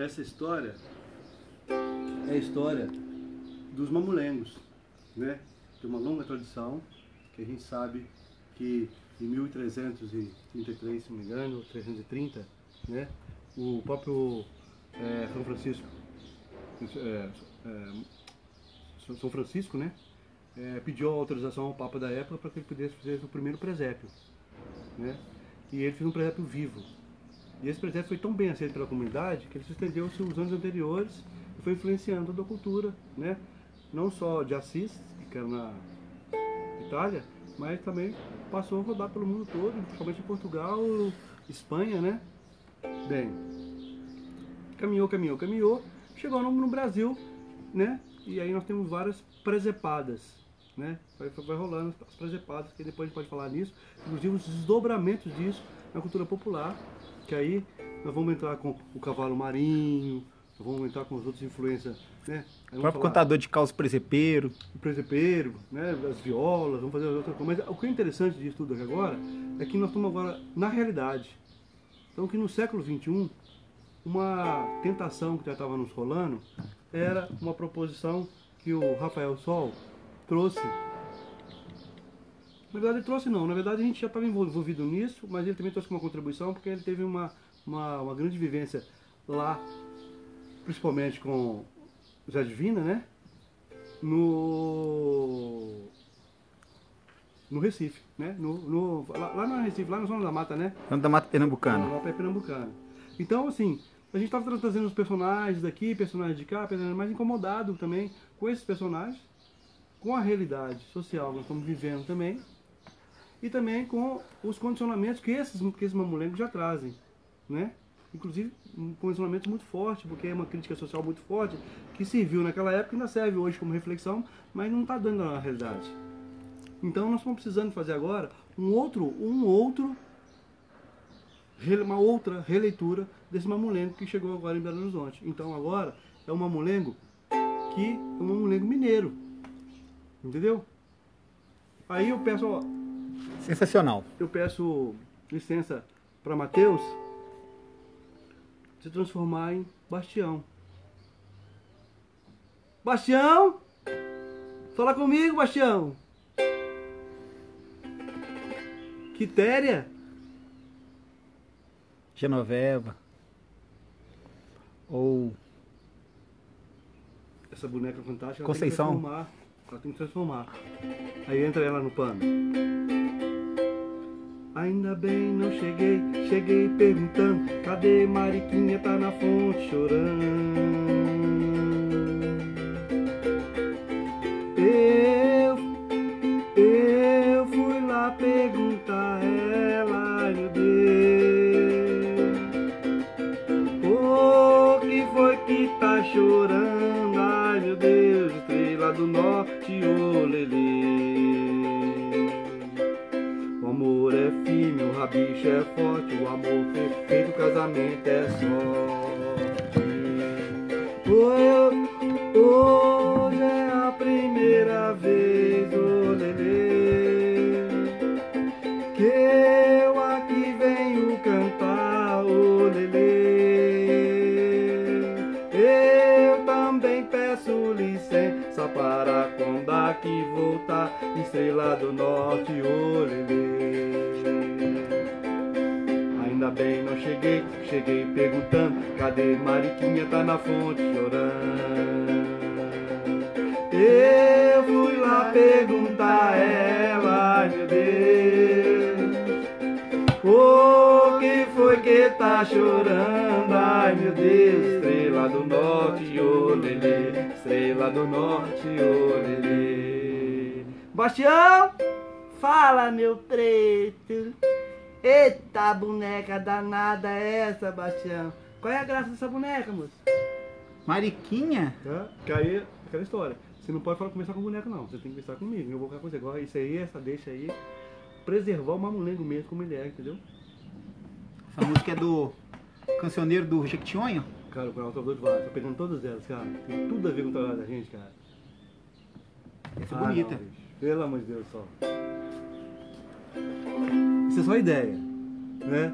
essa história é a história dos mamulengos, né? Tem uma longa tradição que a gente sabe que em 1333, se não me engano, 330, né? O próprio é, São Francisco, é, é, São Francisco, né? Pediu autorização ao Papa da época para que ele pudesse fazer o primeiro presépio, né? E ele fez um presépio vivo. E esse presépio foi tão bem aceito pela comunidade que ele se estendeu-se os anos anteriores e foi influenciando a cultura, né? Não só de Assis, que era na Itália, mas também passou a rodar pelo mundo todo, principalmente em Portugal, Espanha, né? Bem, caminhou, caminhou, caminhou, chegou no, no Brasil, né? E aí nós temos várias presepadas, né? Vai, vai rolando as presepadas, que depois a gente pode falar nisso, inclusive os desdobramentos disso na cultura popular, que aí nós vamos entrar com o cavalo marinho, nós vamos entrar com as outras influências, né? Aí O próprio falar- contador de caos presepeiro. o presepeiro, né, as violas, vamos fazer as outras coisas. Mas o que é interessante disso tudo aqui agora é que nós estamos agora na realidade. Então que no século XXI, uma tentação que já estava nos rolando era uma proposição que o Rafael Sol trouxe. Na verdade ele trouxe não, na verdade a gente já estava envolvido nisso, mas ele também trouxe uma contribuição porque ele teve uma, uma, uma grande vivência lá, principalmente com Zé Divina, né? no no Recife, né? No, no- lá, lá no Recife, lá na zona da mata, né? Santa Mata Pernambucana. Lá para Pernambucana. Então, assim, a gente estava trazendo os personagens daqui, personagens de cá, personagens mais incomodado também com esses personagens, com a realidade social que nós estamos vivendo também, e também com os condicionamentos que esses, que esses mamulengos já trazem, né? Inclusive, um condicionamento muito forte, porque é uma crítica social muito forte, que serviu naquela época e ainda serve hoje como reflexão, mas não está dando na realidade. Então nós estamos precisando fazer agora um outro, um outro, uma outra releitura desse mamulengo que chegou agora em Belo Horizonte. Então agora é um mamulengo que é um mamulengo mineiro. Entendeu? Aí eu peço, ó, Sensacional. eu peço licença para Mateus se transformar em Bastião. Bastião! Fala comigo, Bastião! Quitéria! Genoveva. Ou Essa boneca fantástica ela Conceição. tem que transformar. Ela tem que transformar. Aí entra ela no pano. Ainda bem não cheguei, cheguei perguntando Cadê Mariquinha, tá na fonte chorando ô lelê. O amor é firme, o rabicho é forte, o amor perfeito, o casamento é sorte. Oh, hoje aqui voltar, estrela do norte, ô lelê. Ainda bem não cheguei, cheguei perguntando, cadê Mariquinha, tá na fonte chorando. Eu fui lá perguntar a ela, meu Deus. O que foi que tá chorando? Ai meu Deus, estrela do norte, ô lelê, estrela do norte, ô lelê. Bastião, fala meu preto. Eita boneca danada é essa, Bastião. Qual é a graça dessa boneca, moço? Mariquinha? Tá? Que aí, aquela história. Você não pode falar, começar com boneca, não. Você tem que começar comigo. Eu vou ficar com você. Agora, isso aí, essa deixa aí. Preservar o mamulengo mesmo como ele é, entendeu? Essa música é do cancioneiro do Jequitinhonha. Cara, o canal tá doido vários. Tô pegando todas elas, cara. Tem tudo a ver com o trabalho da gente, cara. Essa é Ah, bonita. não. Pelo amor de Deus, só. Isso é só ideia, né?